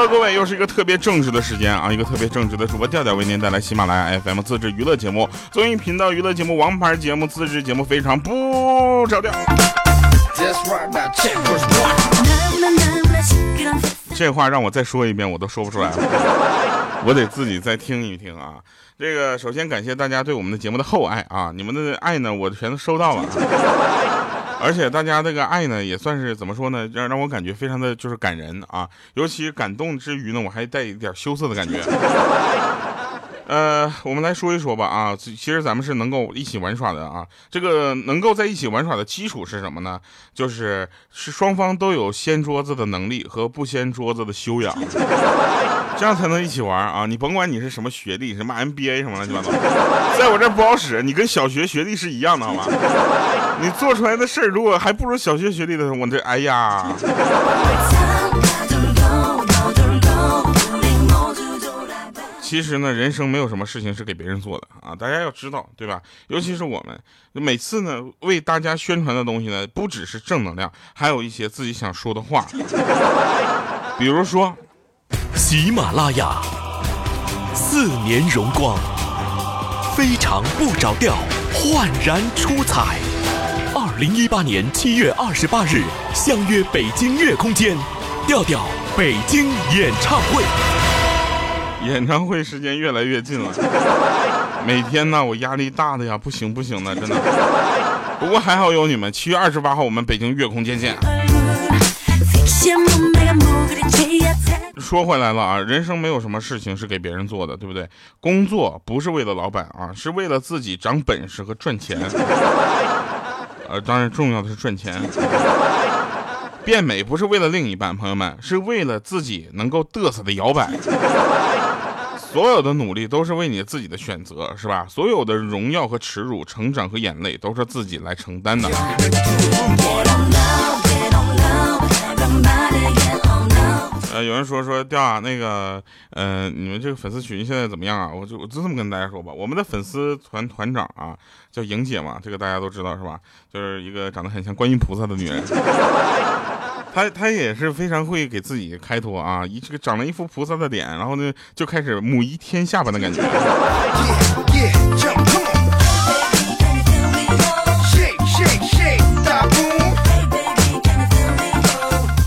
Hello，各位，又是一个特别正直的时间啊！一个特别正直的主播调调为您带来喜马拉雅 FM 自制娱乐节目、综艺频道娱乐节目、王牌节目、自制节目，非常不着调。这话让我再说一遍，我都说不出来了，我得自己再听一听啊。这个首先感谢大家对我们的节目的厚爱啊，你们的爱呢，我全都收到了。而且大家这个爱呢，也算是怎么说呢，让让我感觉非常的就是感人啊。尤其感动之余呢，我还带一点羞涩的感觉。呃，我们来说一说吧啊，其实咱们是能够一起玩耍的啊。这个能够在一起玩耍的基础是什么呢？就是是双方都有掀桌子的能力和不掀桌子的修养，这样才能一起玩啊。你甭管你是什么学历，什么 MBA 什么乱七八糟，在我这不好使。你跟小学学历是一样的，好吗？你做出来的事儿如果还不如小学学历的，我这哎呀。其实呢，人生没有什么事情是给别人做的啊，大家要知道，对吧？尤其是我们每次呢，为大家宣传的东西呢，不只是正能量，还有一些自己想说的话。比如说，喜马拉雅四年荣光，非常不着调，焕然出彩。二零一八年七月二十八日，相约北京乐空间，调调北京演唱会。演唱会时间越来越近了，每天呢我压力大的呀，不行不行的，真的。不过还好有你们，七月二十八号我们北京月空间见。说回来了啊，人生没有什么事情是给别人做的，对不对？工作不是为了老板啊，是为了自己长本事和赚钱。呃，当然重要的是赚钱。变美不是为了另一半，朋友们，是为了自己能够嘚瑟的摇摆。所有的努力都是为你自己的选择，是吧？所有的荣耀和耻辱、成长和眼泪都是自己来承担的。呃，有人说说掉啊，那个，呃，你们这个粉丝群现在怎么样啊？我就我就这么跟大家说吧，我们的粉丝团团长啊，叫莹姐嘛，这个大家都知道是吧？就是一个长得很像观音菩萨的女人。他他也是非常会给自己开脱啊，一这个长了一副菩萨的脸，然后呢就开始母仪天下般的感觉。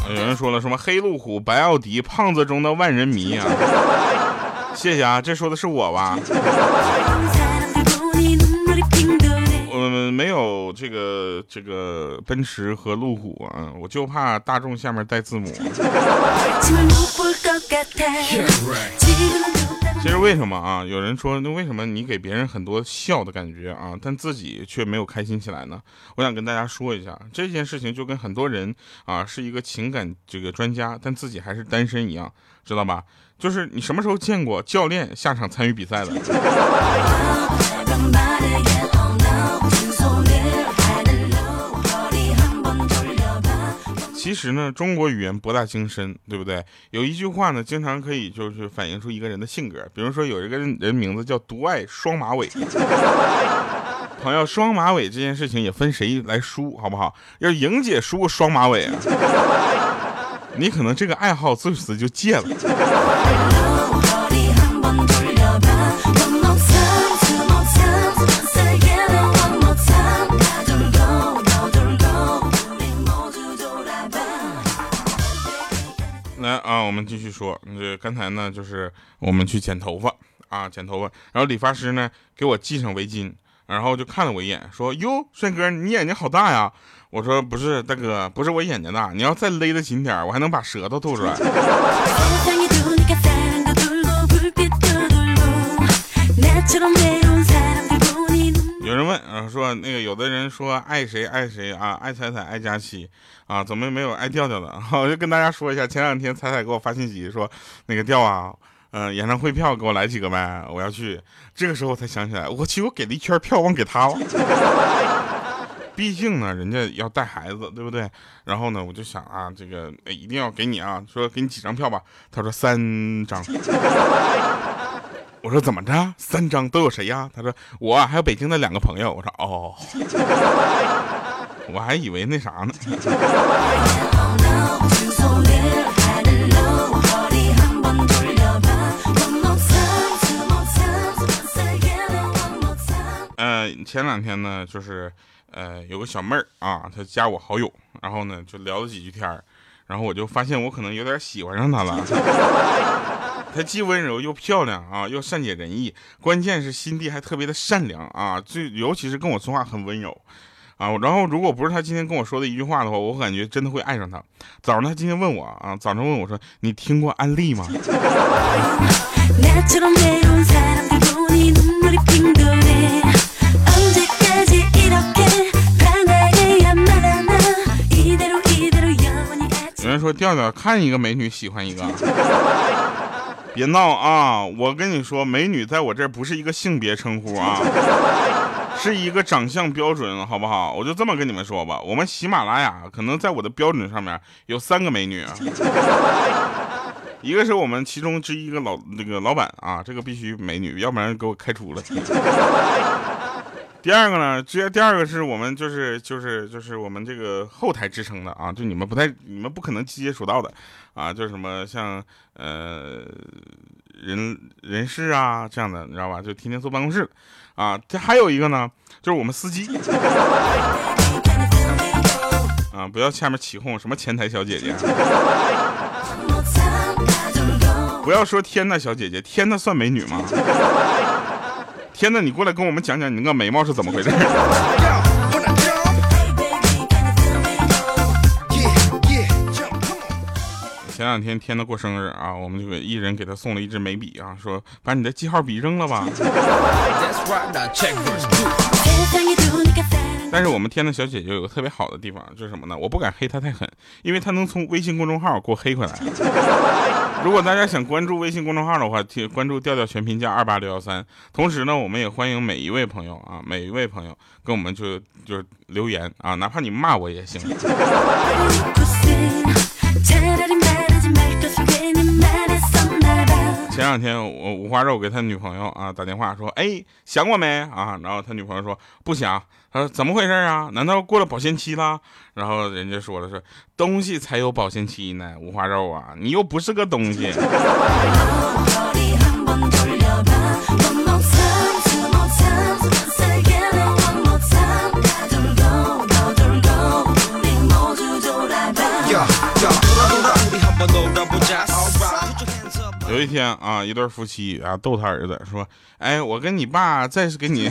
有人说了什么黑路虎、白奥迪、胖子中的万人迷啊？谢谢啊，这说的是我吧？没有这个这个奔驰和路虎啊，我就怕大众下面带字母。其实为什么啊？有人说，那为什么你给别人很多笑的感觉啊，但自己却没有开心起来呢？我想跟大家说一下，这件事情就跟很多人啊是一个情感这个专家，但自己还是单身一样，知道吧？就是你什么时候见过教练下场参与比赛的？其实呢，中国语言博大精深，对不对？有一句话呢，经常可以就是反映出一个人的性格。比如说，有一个人名字叫独爱双马尾。朋友，双马尾这件事情也分谁来输，好不好？要莹姐输过双马尾啊，你可能这个爱好自此就戒了。继续说。这刚才呢，就是我们去剪头发啊，剪头发。然后理发师呢，给我系上围巾，然后就看了我一眼，说：“哟，帅哥，你眼睛好大呀！”我说：“不是，大哥，不是我眼睛大，你要再勒得紧点，我还能把舌头吐出来。”有人问啊，说那个有的人说爱谁爱谁啊，爱彩彩爱佳期啊，怎么没有爱调调的？我就跟大家说一下，前两天彩彩给我发信息说，那个调啊，嗯，演唱会票给我来几个呗，我要去。这个时候我才想起来，我其实我给了一圈票，忘给他了。毕竟呢，人家要带孩子，对不对？然后呢，我就想啊，这个一定要给你啊，说给你几张票吧。他说三张。我说怎么着，三张都有谁呀？他说我还有北京的两个朋友。我说哦，我还以为那啥呢。嗯，前两天呢，就是呃有个小妹儿啊，她加我好友，然后呢就聊了几句天，然后我就发现我可能有点喜欢上她了。她既温柔又漂亮啊，又善解人意，关键是心地还特别的善良啊，最尤其是跟我说话很温柔啊。然后如果不是她今天跟我说的一句话的话，我感觉真的会爱上她。早上她今天问我啊，早上问我说你听过安利吗？有人说调调看一个美女喜欢一个，别闹啊！我跟你说，美女在我这儿不是一个性别称呼啊，是一个长相标准，好不好？我就这么跟你们说吧，我们喜马拉雅可能在我的标准上面有三个美女，一个是我们其中之一个老那个老板啊，这个必须美女，要不然给我开除了。第二个呢，直接第二个是我们就是就是就是我们这个后台支撑的啊，就你们不太你们不可能接触到的啊，就什么像呃人人事啊这样的，你知道吧？就天天坐办公室啊。这还有一个呢，就是我们司机 啊，不要下面起哄什么前台小姐姐，不要说天呐小姐姐，天呐算美女吗？天呐，你过来跟我们讲讲你那个眉毛是怎么回事？前两天天呐过生日啊，我们就给一人给他送了一支眉笔啊，说把你的记号笔扔了吧。但是我们天的小姐姐有个特别好的地方，就是什么呢？我不敢黑她太狠，因为她能从微信公众号给我黑回来。如果大家想关注微信公众号的话，关注调调全拼加二八六幺三。同时呢，我们也欢迎每一位朋友啊，每一位朋友跟我们就就留言啊，哪怕你骂我也行。前两天我五花肉给他女朋友啊打电话说，哎，想我没啊？然后他女朋友说不想。他说怎么回事啊？难道过了保鲜期了？然后人家说的是东西才有保鲜期呢，五花肉啊，你又不是个东西。有一天啊，一对夫妻啊逗他儿子说：“哎，我跟你爸再是给你，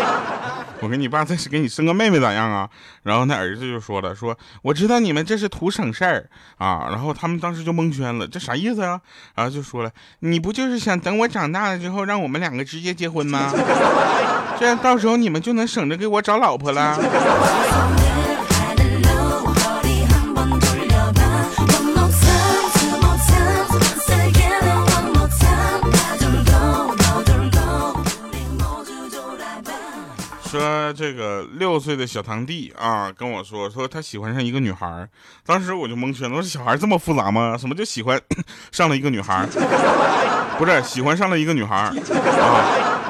我跟你爸再是给你生个妹妹咋样啊？”然后那儿子就说了：“说我知道你们这是图省事儿啊。”然后他们当时就蒙圈了，这啥意思啊？然后就说了：“你不就是想等我长大了之后，让我们两个直接结婚吗？这样到时候你们就能省着给我找老婆了。”说这个六岁的小堂弟啊，跟我说说他喜欢上一个女孩当时我就蒙圈了，我说小孩这么复杂吗？什么就 喜欢上了一个女孩不是喜欢上了一个女孩啊？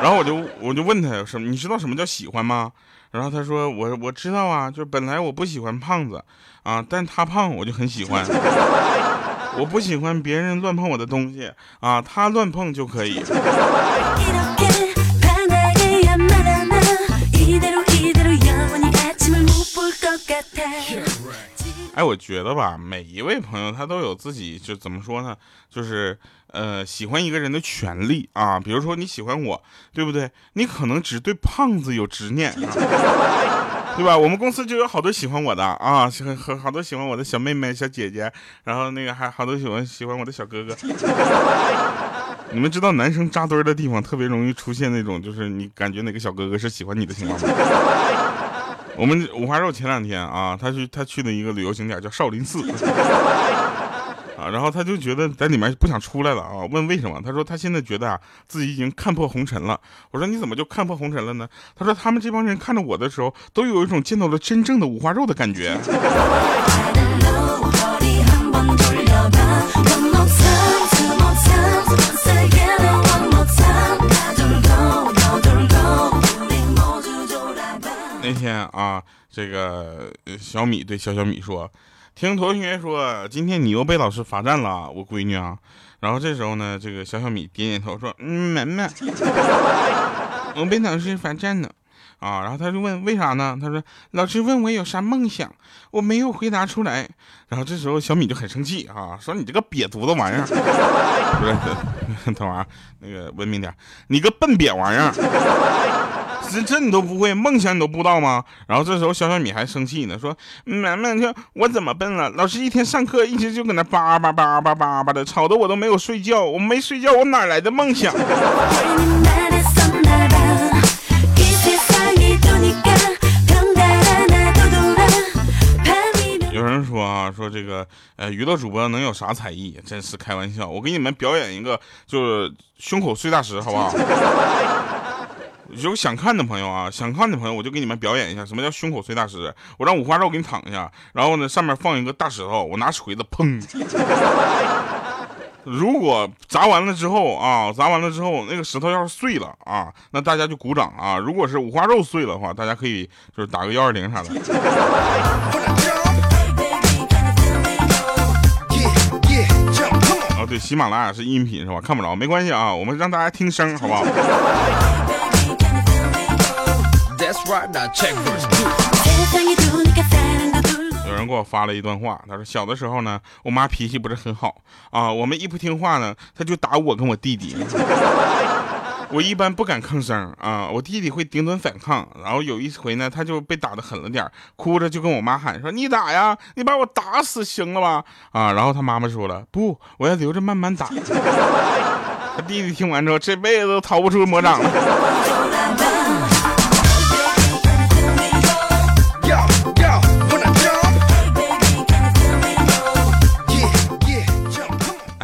然后我就我就问他什么？你知道什么叫喜欢吗？然后他说我我知道啊，就是本来我不喜欢胖子啊，但他胖我就很喜欢。我不喜欢别人乱碰我的东西啊，他乱碰就可以。哎，我觉得吧，每一位朋友他都有自己就怎么说呢？就是呃，喜欢一个人的权利啊。比如说你喜欢我，对不对？你可能只对胖子有执念，对吧？我们公司就有好多喜欢我的啊，很很好多喜欢我的小妹妹、小姐姐，然后那个还好多喜欢喜欢我的小哥哥。你们知道男生扎堆的地方特别容易出现那种，就是你感觉哪个小哥哥是喜欢你的情况吗？我们五花肉前两天啊，他去他去的一个旅游景点叫少林寺 啊，然后他就觉得在里面不想出来了啊，问为什么？他说他现在觉得啊自己已经看破红尘了。我说你怎么就看破红尘了呢？他说他们这帮人看着我的时候，都有一种见到了真正的五花肉的感觉。那天啊，这个小米对小小米说：“听同学说，今天你又被老师罚站了，我闺女啊。”然后这时候呢，这个小小米点点头说：“嗯，门门，我被老师罚站了。”啊，然后他就问为啥呢？他说老师问我有啥梦想，我没有回答出来。然后这时候小米就很生气啊，说你这个瘪犊子玩意儿，不是，等会儿那个文明点，你个笨瘪玩意儿。这这你都不会，梦想你都不知道吗？然后这时候小小米还生气呢，说：“妈妈，说我怎么笨了？老师一天上课一直就搁那叭叭叭叭叭叭的，吵得我都没有睡觉。我没睡觉，我哪来的梦想？”有人说啊，说这个呃，娱乐主播能有啥才艺？真是开玩笑！我给你们表演一个，就是胸口碎大石，好不好？有想看的朋友啊，想看的朋友，我就给你们表演一下什么叫胸口碎大石。我让五花肉给你躺下，然后呢，上面放一个大石头，我拿锤子砰。如果砸完了之后啊，砸完了之后那个石头要是碎了啊，那大家就鼓掌啊。如果是五花肉碎了的话，大家可以就是打个幺二零啥的。啊，对，喜马拉雅是音频是吧？看不着没关系啊，我们让大家听声好不好？有人给我发了一段话，他说小的时候呢，我妈脾气不是很好啊，我们一不听话呢，她就打我跟我弟弟。我一般不敢吭声啊，我弟弟会顶嘴反抗。然后有一回呢，他就被打的狠了点，哭着就跟我妈喊说：“你打呀，你把我打死行了吧？”啊，然后他妈妈说了：“不，我要留着慢慢打。”他弟弟听完之后，这辈子都逃不出魔掌了。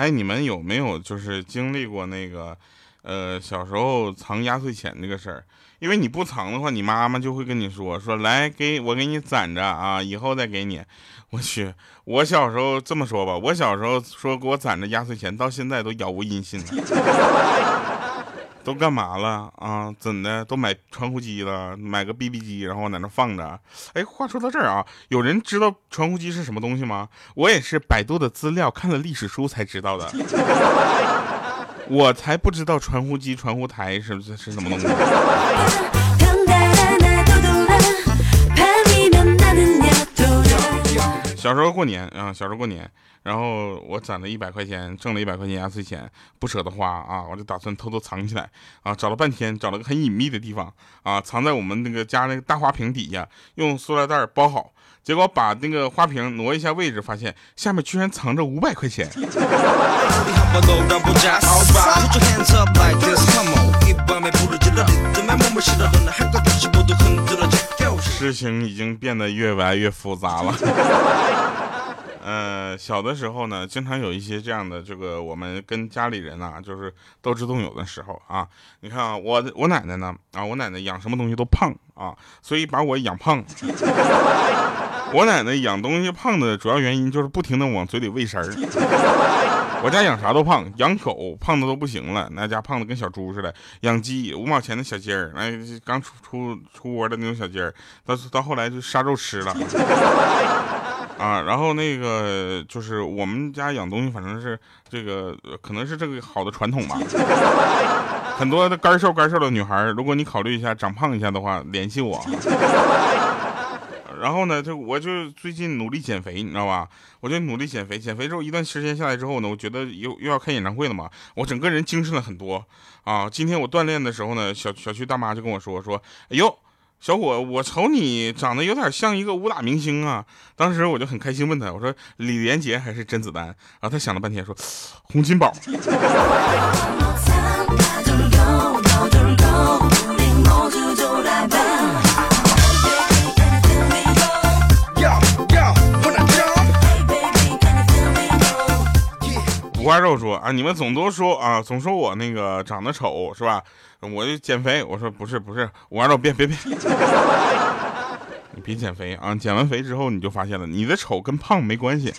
哎，你们有没有就是经历过那个，呃，小时候藏压岁钱这个事儿？因为你不藏的话，你妈妈就会跟你说说来给我给你攒着啊，以后再给你。我去，我小时候这么说吧，我小时候说给我攒着压岁钱，到现在都杳无音信了。都干嘛了啊？怎的？都买传呼机了，买个 BB 机，然后在那放着。哎，话说到这儿啊，有人知道传呼机是什么东西吗？我也是百度的资料，看了历史书才知道的。我才不知道传呼机、传呼台是是什么东西。小时候过年啊，小时候过年。然后我攒了一百块钱，挣了一百块钱压岁钱，不舍得花啊，我就打算偷偷藏起来啊，找了半天，找了个很隐秘的地方啊，藏在我们那个家那个大花瓶底下，用塑料袋包好，结果把那个花瓶挪一下位置，发现下面居然藏着五百块钱。事情已经变得越来越复杂了。呃，小的时候呢，经常有一些这样的这个，我们跟家里人啊，就是斗智斗勇的时候啊。你看啊，我我奶奶呢，啊，我奶奶养什么东西都胖啊，所以把我养胖。我奶奶养东西胖的主要原因就是不停的往嘴里喂食儿。我家养啥都胖，养狗胖的都不行了，那家胖的跟小猪似的。养鸡五毛钱的小鸡儿，那，刚出出出窝的那种小鸡儿，到到后来就杀肉吃了。啊，然后那个就是我们家养东西，反正是这个，可能是这个好的传统吧。很多的干瘦干瘦的女孩，如果你考虑一下长胖一下的话，联系我。然后呢，就我就最近努力减肥，你知道吧？我就努力减肥，减肥之后一段时间下来之后呢，我觉得又又要开演唱会了嘛，我整个人精神了很多啊。今天我锻炼的时候呢，小小区大妈就跟我说说，哎呦。小伙，我瞅你长得有点像一个武打明星啊！当时我就很开心，问他，我说李连杰还是甄子丹？然后他想了半天，说洪金宝。五花肉说啊，你们总都说啊，总说我那个长得丑是吧？我就减肥。我说不是不是，五花肉别别别，你别减肥啊！减完肥之后你就发现了，你的丑跟胖没关系，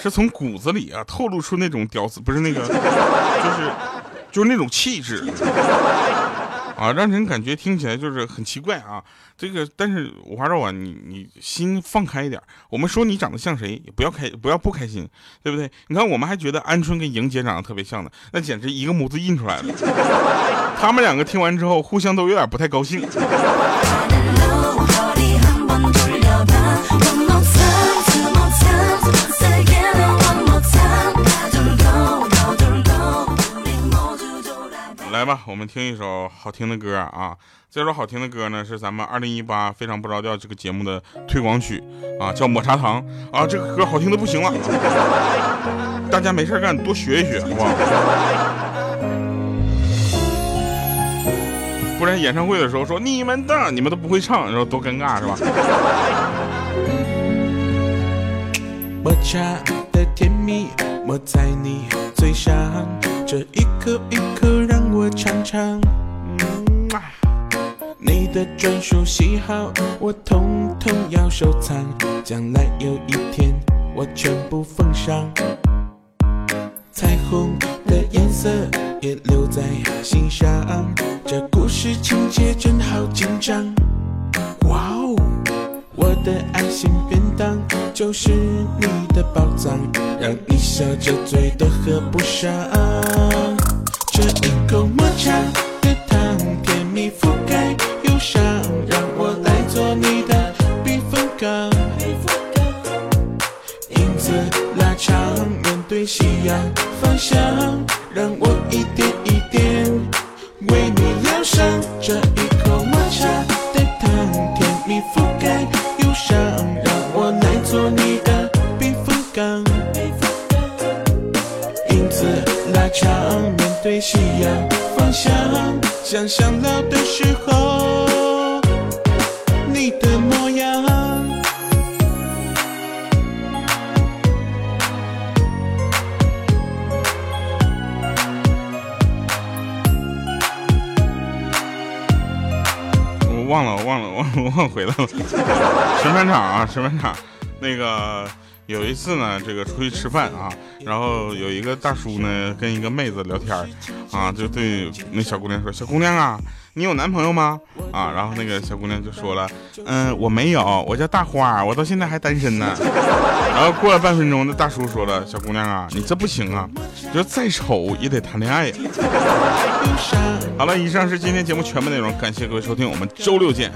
是从骨子里啊透露出那种屌丝，不是那个，就是就是那种气质。啊，让人感觉听起来就是很奇怪啊。这个，但是五花肉啊，你你心放开一点。我们说你长得像谁，也不要开，不要不开心，对不对？你看，我们还觉得鹌鹑跟莹姐长得特别像呢，那简直一个模子印出来的。他们两个听完之后，互相都有点不太高兴。来吧，我们听一首好听的歌啊！这首好听的歌呢，是咱们二零一八非常不着调这个节目的推广曲啊，叫《抹茶糖》啊。这个歌好听的不行了，大家没事干多学一学，好不好？不然演唱会的时候说你们的，你们都不会唱，然后多尴尬，是吧？抹茶的甜蜜抹在你嘴上，这一颗一颗让我尝尝。你的专属喜好我统统要收藏，将来有一天我全部奉上。彩虹的颜色也留在心上，这故事情节真好紧张。哇哦，我的爱心便当就是你的宝藏，让你笑着嘴都合不上。这一口抹茶的糖，甜蜜覆盖忧伤，让我来做你的避风港。影子拉长，面对夕阳方向，让我一点想想老的时候你的模样。我忘了，忘了，我我忘回来了。吃饭场啊，吃饭场，那个有一次呢，这个出去吃饭啊，然后有一个大叔呢跟一个妹子聊天啊，就对那小姑娘说：“小姑娘啊，你有男朋友吗？”啊，然后那个小姑娘就说了：“嗯，我没有，我叫大花，我到现在还单身呢。”然后过了半分钟，那大叔说了：“小姑娘啊，你这不行啊，就再丑也得谈恋爱呀。”好了，以上是今天节目全部内容，感谢各位收听，我们周六见。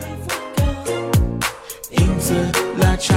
影子拉长，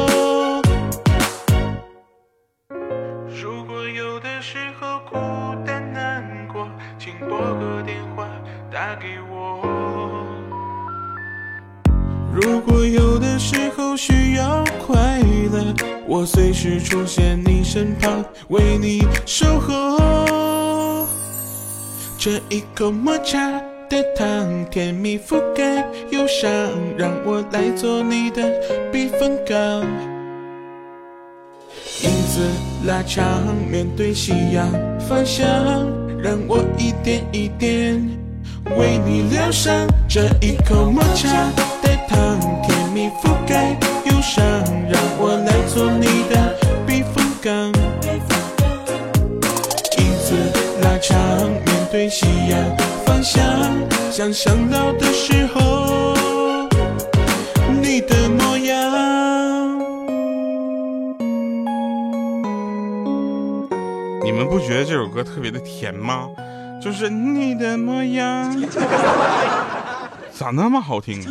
给我。如果有的时候需要快乐，我随时出现你身旁，为你守候。这一口抹茶的糖，甜蜜覆盖忧伤，让我来做你的避风港。影子拉长，面对夕阳方向，让我一点一点为你疗伤。这一口抹茶的糖，甜蜜覆盖忧伤，让我来做你的避风港。影子拉长，面对夕阳方向，想想老的时候你的模样。你们不觉得这首歌特别的甜吗？就是你的模样，咋那么好听啊？